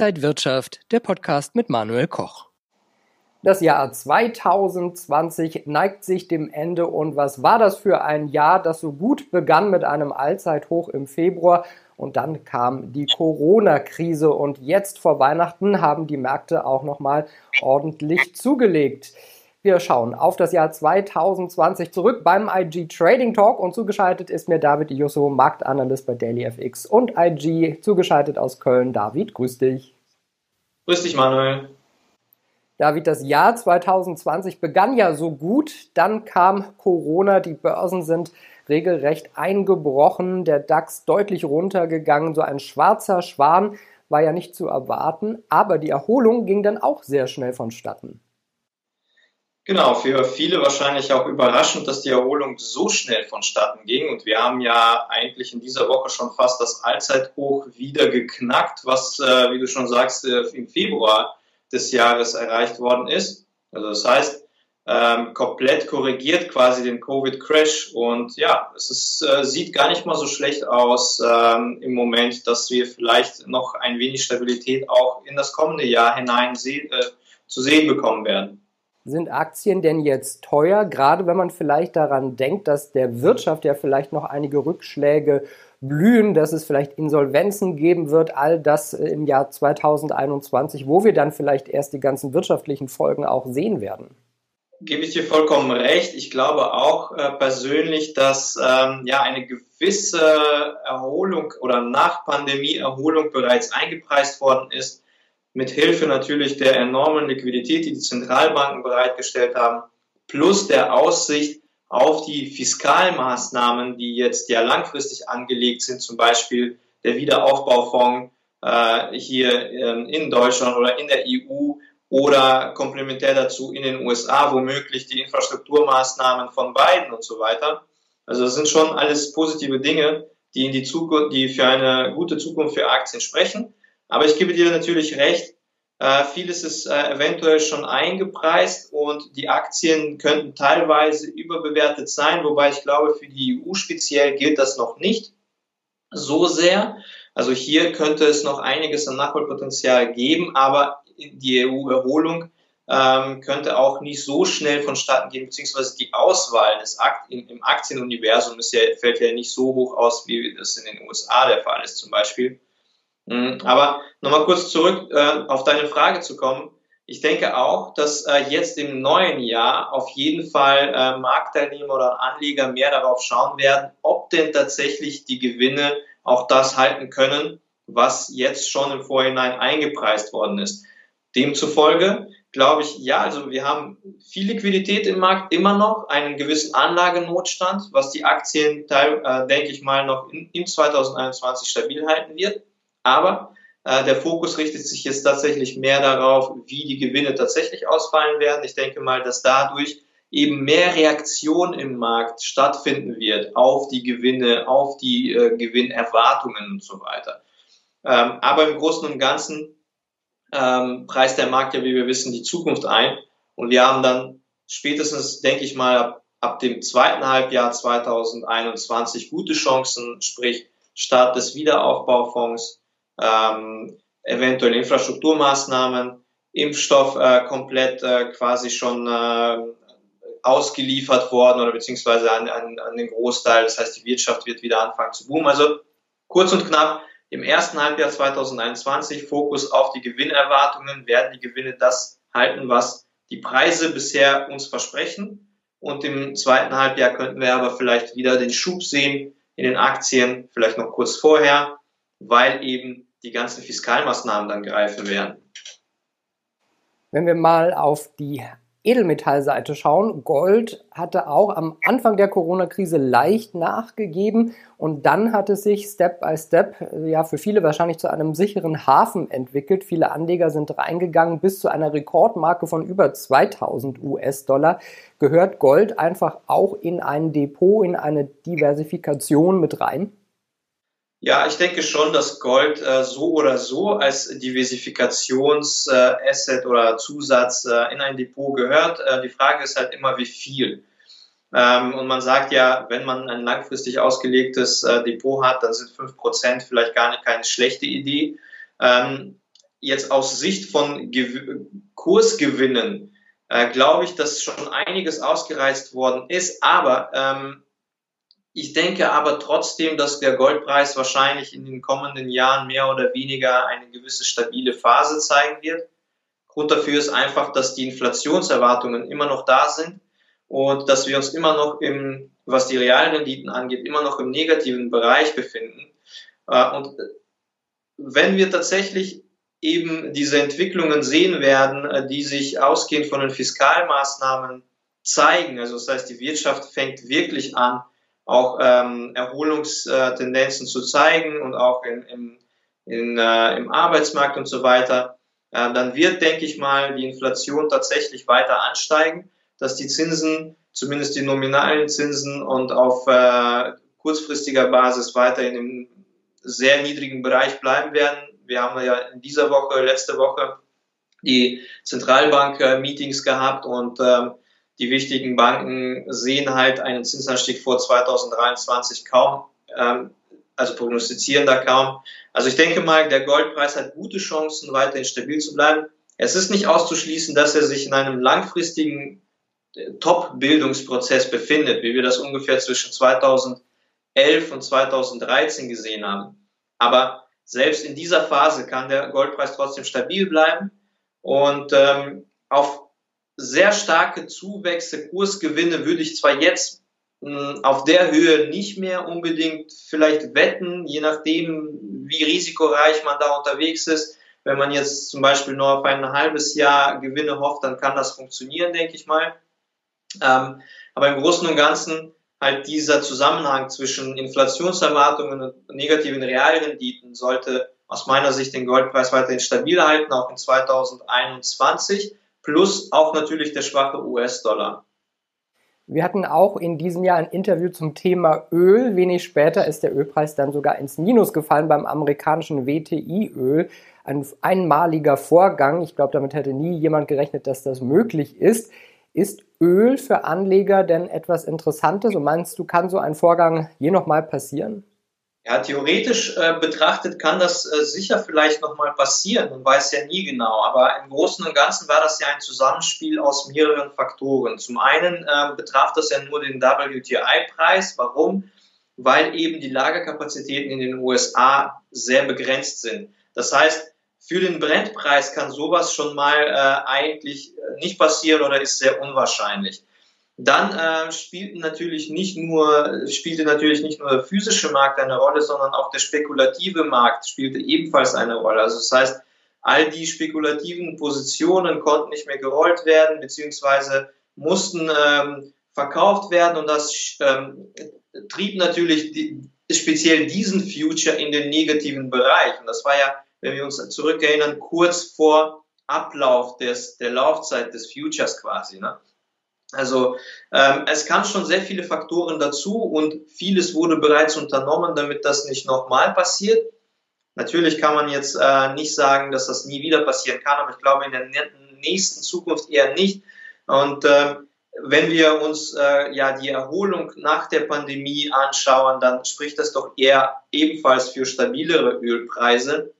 Inside Wirtschaft, der Podcast mit Manuel Koch. Das Jahr 2020 neigt sich dem Ende und was war das für ein Jahr, das so gut begann mit einem Allzeithoch im Februar und dann kam die Corona-Krise und jetzt vor Weihnachten haben die Märkte auch noch mal ordentlich zugelegt. Wir schauen auf das Jahr 2020 zurück beim IG Trading Talk und zugeschaltet ist mir David Iusso, Marktanalyst bei DailyFX und IG, zugeschaltet aus Köln. David, grüß dich. Grüß dich, Manuel. David, das Jahr 2020 begann ja so gut, dann kam Corona, die Börsen sind regelrecht eingebrochen, der DAX deutlich runtergegangen, so ein schwarzer Schwan war ja nicht zu erwarten, aber die Erholung ging dann auch sehr schnell vonstatten. Genau, für viele wahrscheinlich auch überraschend, dass die Erholung so schnell vonstatten ging. Und wir haben ja eigentlich in dieser Woche schon fast das Allzeithoch wieder geknackt, was, äh, wie du schon sagst, äh, im Februar des Jahres erreicht worden ist. Also das heißt, ähm, komplett korrigiert quasi den Covid-Crash. Und ja, es ist, äh, sieht gar nicht mal so schlecht aus ähm, im Moment, dass wir vielleicht noch ein wenig Stabilität auch in das kommende Jahr hinein se äh, zu sehen bekommen werden. Sind Aktien denn jetzt teuer, gerade wenn man vielleicht daran denkt, dass der Wirtschaft ja vielleicht noch einige Rückschläge blühen, dass es vielleicht Insolvenzen geben wird, all das im Jahr 2021, wo wir dann vielleicht erst die ganzen wirtschaftlichen Folgen auch sehen werden? Gebe ich dir vollkommen recht. Ich glaube auch äh, persönlich, dass ähm, ja eine gewisse Erholung oder nach Pandemie Erholung bereits eingepreist worden ist mit Hilfe natürlich der enormen Liquidität, die die Zentralbanken bereitgestellt haben, plus der Aussicht auf die Fiskalmaßnahmen, die jetzt ja langfristig angelegt sind, zum Beispiel der Wiederaufbaufonds äh, hier äh, in Deutschland oder in der EU oder komplementär dazu in den USA, womöglich die Infrastrukturmaßnahmen von beiden und so weiter. Also das sind schon alles positive Dinge, die in die Zukunft, die für eine gute Zukunft für Aktien sprechen. Aber ich gebe dir natürlich recht, äh, vieles ist äh, eventuell schon eingepreist und die Aktien könnten teilweise überbewertet sein, wobei ich glaube, für die EU speziell gilt das noch nicht so sehr. Also hier könnte es noch einiges an Nachholpotenzial geben, aber die EU-Erholung ähm, könnte auch nicht so schnell vonstatten gehen, beziehungsweise die Auswahl des Akt im Aktienuniversum ist ja, fällt ja nicht so hoch aus, wie das in den USA der Fall ist zum Beispiel. Mhm. Aber nochmal kurz zurück äh, auf deine Frage zu kommen. Ich denke auch, dass äh, jetzt im neuen Jahr auf jeden Fall äh, Marktteilnehmer oder Anleger mehr darauf schauen werden, ob denn tatsächlich die Gewinne auch das halten können, was jetzt schon im Vorhinein eingepreist worden ist. Demzufolge glaube ich, ja, also wir haben viel Liquidität im Markt, immer noch einen gewissen Anlagenotstand, was die Aktien, äh, denke ich mal, noch in, in 2021 stabil halten wird. Aber äh, der Fokus richtet sich jetzt tatsächlich mehr darauf, wie die Gewinne tatsächlich ausfallen werden. Ich denke mal, dass dadurch eben mehr Reaktion im Markt stattfinden wird auf die Gewinne, auf die äh, Gewinnerwartungen und so weiter. Ähm, aber im Großen und Ganzen ähm, preist der Markt ja, wie wir wissen, die Zukunft ein. Und wir haben dann spätestens, denke ich mal, ab, ab dem zweiten Halbjahr 2021 gute Chancen, sprich Start des Wiederaufbaufonds, ähm, eventuell Infrastrukturmaßnahmen, Impfstoff äh, komplett äh, quasi schon äh, ausgeliefert worden oder beziehungsweise an, an, an den Großteil. Das heißt, die Wirtschaft wird wieder anfangen zu boomen. Also kurz und knapp, im ersten Halbjahr 2021 Fokus auf die Gewinnerwartungen. Werden die Gewinne das halten, was die Preise bisher uns versprechen? Und im zweiten Halbjahr könnten wir aber vielleicht wieder den Schub sehen in den Aktien, vielleicht noch kurz vorher, weil eben die ganzen Fiskalmaßnahmen dann greifen werden. Wenn wir mal auf die Edelmetallseite schauen, Gold hatte auch am Anfang der Corona-Krise leicht nachgegeben und dann hat es sich Step by Step ja für viele wahrscheinlich zu einem sicheren Hafen entwickelt. Viele Anleger sind reingegangen bis zu einer Rekordmarke von über 2000 US-Dollar. Gehört Gold einfach auch in ein Depot, in eine Diversifikation mit rein? Ja, ich denke schon, dass Gold äh, so oder so als Diversifikationsasset äh, oder Zusatz äh, in ein Depot gehört. Äh, die Frage ist halt immer, wie viel. Ähm, und man sagt ja, wenn man ein langfristig ausgelegtes äh, Depot hat, dann sind fünf Prozent vielleicht gar nicht keine schlechte Idee. Ähm, jetzt aus Sicht von Gew Kursgewinnen äh, glaube ich, dass schon einiges ausgereizt worden ist. Aber ähm, ich denke aber trotzdem, dass der Goldpreis wahrscheinlich in den kommenden Jahren mehr oder weniger eine gewisse stabile Phase zeigen wird. Grund dafür ist einfach, dass die Inflationserwartungen immer noch da sind und dass wir uns immer noch im, was die Realrenditen angeht, immer noch im negativen Bereich befinden. Äh, und wenn wir tatsächlich eben diese Entwicklungen sehen werden, äh, die sich ausgehend von den Fiskalmaßnahmen zeigen, also das heißt, die Wirtschaft fängt wirklich an, auch ähm, Erholungstendenzen zu zeigen und auch in, in, in, äh, im Arbeitsmarkt und so weiter, äh, dann wird, denke ich mal, die Inflation tatsächlich weiter ansteigen, dass die Zinsen, zumindest die nominalen Zinsen und auf äh, kurzfristiger Basis weiter in einem sehr niedrigen Bereich bleiben werden. Wir haben ja in dieser Woche, letzte Woche, die Zentralbank-Meetings gehabt und ähm, die wichtigen Banken sehen halt einen Zinsanstieg vor 2023 kaum, ähm, also prognostizieren da kaum. Also ich denke mal, der Goldpreis hat gute Chancen, weiterhin stabil zu bleiben. Es ist nicht auszuschließen, dass er sich in einem langfristigen äh, Top-Bildungsprozess befindet, wie wir das ungefähr zwischen 2011 und 2013 gesehen haben. Aber selbst in dieser Phase kann der Goldpreis trotzdem stabil bleiben und ähm, auf sehr starke Zuwächse, Kursgewinne würde ich zwar jetzt hm, auf der Höhe nicht mehr unbedingt vielleicht wetten, je nachdem, wie risikoreich man da unterwegs ist. Wenn man jetzt zum Beispiel nur auf ein halbes Jahr Gewinne hofft, dann kann das funktionieren, denke ich mal. Ähm, aber im Großen und Ganzen halt dieser Zusammenhang zwischen Inflationserwartungen und negativen Realrenditen sollte aus meiner Sicht den Goldpreis weiterhin stabil halten, auch in 2021 plus auch natürlich der schwache US-Dollar. Wir hatten auch in diesem Jahr ein Interview zum Thema Öl. Wenig später ist der Ölpreis dann sogar ins Minus gefallen beim amerikanischen WTI-Öl. Ein einmaliger Vorgang. Ich glaube, damit hätte nie jemand gerechnet, dass das möglich ist. Ist Öl für Anleger denn etwas Interessantes? Und meinst du, kann so ein Vorgang je nochmal passieren? Ja, theoretisch äh, betrachtet kann das äh, sicher vielleicht nochmal passieren, man weiß ja nie genau, aber im Großen und Ganzen war das ja ein Zusammenspiel aus mehreren Faktoren. Zum einen äh, betraf das ja nur den WTI-Preis. Warum? Weil eben die Lagerkapazitäten in den USA sehr begrenzt sind. Das heißt, für den Brennpreis kann sowas schon mal äh, eigentlich äh, nicht passieren oder ist sehr unwahrscheinlich. Dann äh, spielten natürlich nicht nur, spielte natürlich nicht nur der physische Markt eine Rolle, sondern auch der spekulative Markt spielte ebenfalls eine Rolle. Also das heißt, all die spekulativen Positionen konnten nicht mehr gerollt werden, beziehungsweise mussten ähm, verkauft werden und das ähm, trieb natürlich die, speziell diesen Future in den negativen Bereich. Und das war ja, wenn wir uns zurückerinnern, kurz vor Ablauf des, der Laufzeit des Futures quasi. Ne? Also ähm, es kann schon sehr viele Faktoren dazu und vieles wurde bereits unternommen, damit das nicht nochmal passiert. Natürlich kann man jetzt äh, nicht sagen, dass das nie wieder passieren kann, aber ich glaube in der nächsten Zukunft eher nicht. Und ähm, wenn wir uns äh, ja die Erholung nach der Pandemie anschauen, dann spricht das doch eher ebenfalls für stabilere Ölpreise.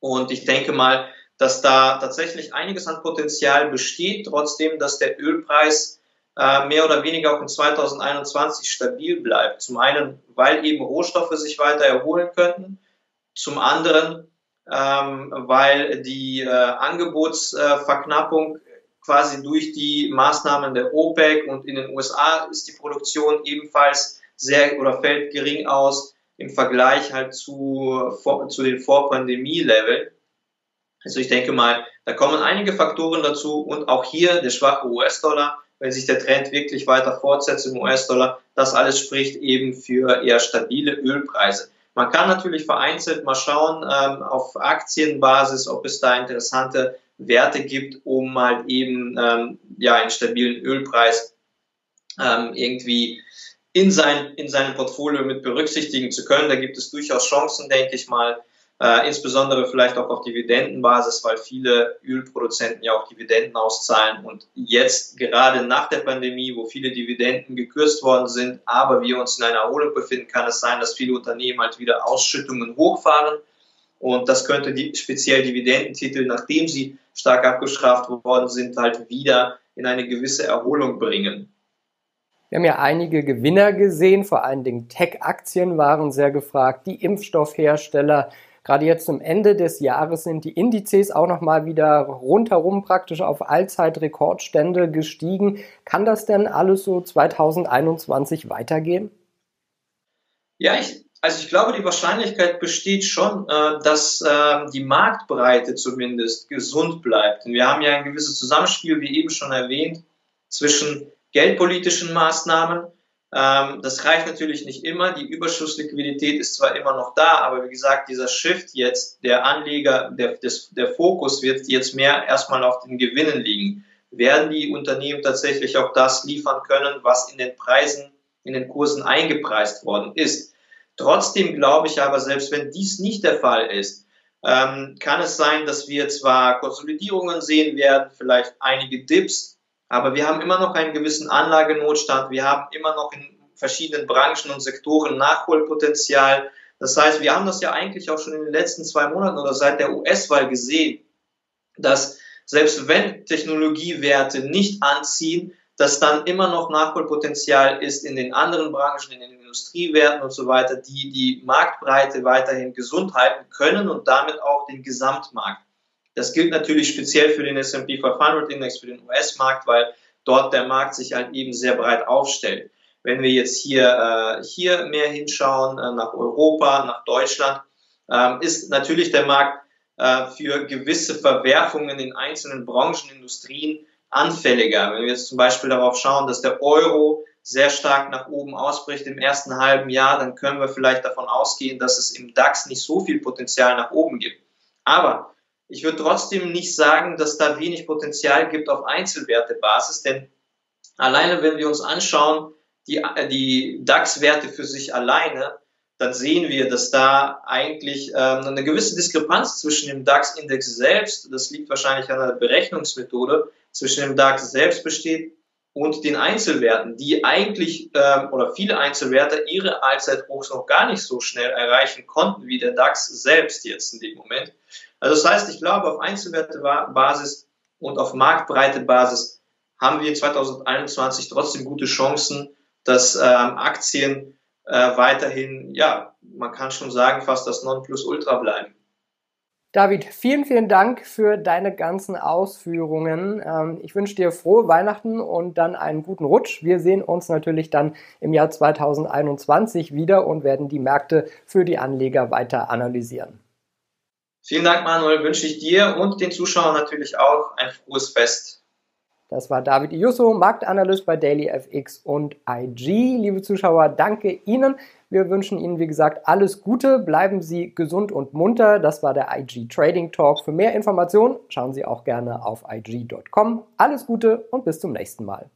Und ich denke mal, dass da tatsächlich einiges an Potenzial besteht, trotzdem, dass der Ölpreis äh, mehr oder weniger auch in 2021 stabil bleibt. Zum einen, weil eben Rohstoffe sich weiter erholen könnten, zum anderen, ähm, weil die äh, Angebotsverknappung quasi durch die Maßnahmen der OPEC und in den USA ist die Produktion ebenfalls sehr oder fällt gering aus im Vergleich halt zu, zu den Vor-Pandemie-Leveln. Also ich denke mal, da kommen einige Faktoren dazu und auch hier der schwache US-Dollar, wenn sich der Trend wirklich weiter fortsetzt im US-Dollar, das alles spricht eben für eher stabile Ölpreise. Man kann natürlich vereinzelt mal schauen ähm, auf Aktienbasis, ob es da interessante Werte gibt, um mal eben ähm, ja einen stabilen Ölpreis ähm, irgendwie in sein in seinem Portfolio mit berücksichtigen zu können. Da gibt es durchaus Chancen, denke ich mal äh, insbesondere vielleicht auch auf Dividendenbasis, weil viele Ölproduzenten ja auch Dividenden auszahlen und jetzt gerade nach der Pandemie, wo viele Dividenden gekürzt worden sind, aber wir uns in einer Erholung befinden, kann es sein, dass viele Unternehmen halt wieder Ausschüttungen hochfahren Und das könnte die speziell Dividendentitel, nachdem sie stark abgestraft worden sind, halt wieder in eine gewisse Erholung bringen. Wir haben ja einige Gewinner gesehen, vor allen Dingen Tech-Aktien waren sehr gefragt, die Impfstoffhersteller. Gerade jetzt zum Ende des Jahres sind die Indizes auch nochmal wieder rundherum praktisch auf Allzeitrekordstände gestiegen. Kann das denn alles so 2021 weitergehen? Ja, ich, also ich glaube, die Wahrscheinlichkeit besteht schon, äh, dass äh, die Marktbreite zumindest gesund bleibt. Und wir haben ja ein gewisses Zusammenspiel, wie eben schon erwähnt, zwischen geldpolitischen Maßnahmen. Ähm, das reicht natürlich nicht immer. Die Überschussliquidität ist zwar immer noch da, aber wie gesagt, dieser Shift jetzt, der Anleger, der, des, der Fokus wird jetzt mehr erstmal auf den Gewinnen liegen. Werden die Unternehmen tatsächlich auch das liefern können, was in den Preisen, in den Kursen eingepreist worden ist? Trotzdem glaube ich aber, selbst wenn dies nicht der Fall ist, ähm, kann es sein, dass wir zwar Konsolidierungen sehen werden, vielleicht einige Dips, aber wir haben immer noch einen gewissen Anlagenotstand. Wir haben immer noch in verschiedenen Branchen und Sektoren Nachholpotenzial. Das heißt, wir haben das ja eigentlich auch schon in den letzten zwei Monaten oder seit der US-Wahl gesehen, dass selbst wenn Technologiewerte nicht anziehen, dass dann immer noch Nachholpotenzial ist in den anderen Branchen, in den Industriewerten und so weiter, die die Marktbreite weiterhin gesund halten können und damit auch den Gesamtmarkt. Das gilt natürlich speziell für den S&P 500 Index, für den US-Markt, weil dort der Markt sich halt eben sehr breit aufstellt. Wenn wir jetzt hier, äh, hier mehr hinschauen, äh, nach Europa, nach Deutschland, äh, ist natürlich der Markt äh, für gewisse Verwerfungen in einzelnen Branchen, Industrien anfälliger. Wenn wir jetzt zum Beispiel darauf schauen, dass der Euro sehr stark nach oben ausbricht im ersten halben Jahr, dann können wir vielleicht davon ausgehen, dass es im DAX nicht so viel Potenzial nach oben gibt. Aber ich würde trotzdem nicht sagen, dass da wenig Potenzial gibt auf Einzelwertebasis, denn alleine wenn wir uns anschauen, die, die DAX-Werte für sich alleine, dann sehen wir, dass da eigentlich ähm, eine gewisse Diskrepanz zwischen dem DAX-Index selbst, das liegt wahrscheinlich an der Berechnungsmethode, zwischen dem DAX selbst besteht und den Einzelwerten, die eigentlich ähm, oder viele Einzelwerte ihre Allzeithochs noch gar nicht so schnell erreichen konnten wie der DAX selbst jetzt in dem Moment. Also das heißt, ich glaube, auf Einzelwertebasis und auf Marktbreitebasis haben wir 2021 trotzdem gute Chancen, dass ähm, Aktien äh, weiterhin, ja, man kann schon sagen, fast das Nonplusultra bleiben. David, vielen, vielen Dank für deine ganzen Ausführungen. Ähm, ich wünsche dir frohe Weihnachten und dann einen guten Rutsch. Wir sehen uns natürlich dann im Jahr 2021 wieder und werden die Märkte für die Anleger weiter analysieren. Vielen Dank, Manuel. Wünsche ich dir und den Zuschauern natürlich auch ein frohes Fest. Das war David Iusso, Marktanalyst bei DailyFX und IG. Liebe Zuschauer, danke Ihnen. Wir wünschen Ihnen, wie gesagt, alles Gute. Bleiben Sie gesund und munter. Das war der IG Trading Talk. Für mehr Informationen schauen Sie auch gerne auf IG.com. Alles Gute und bis zum nächsten Mal.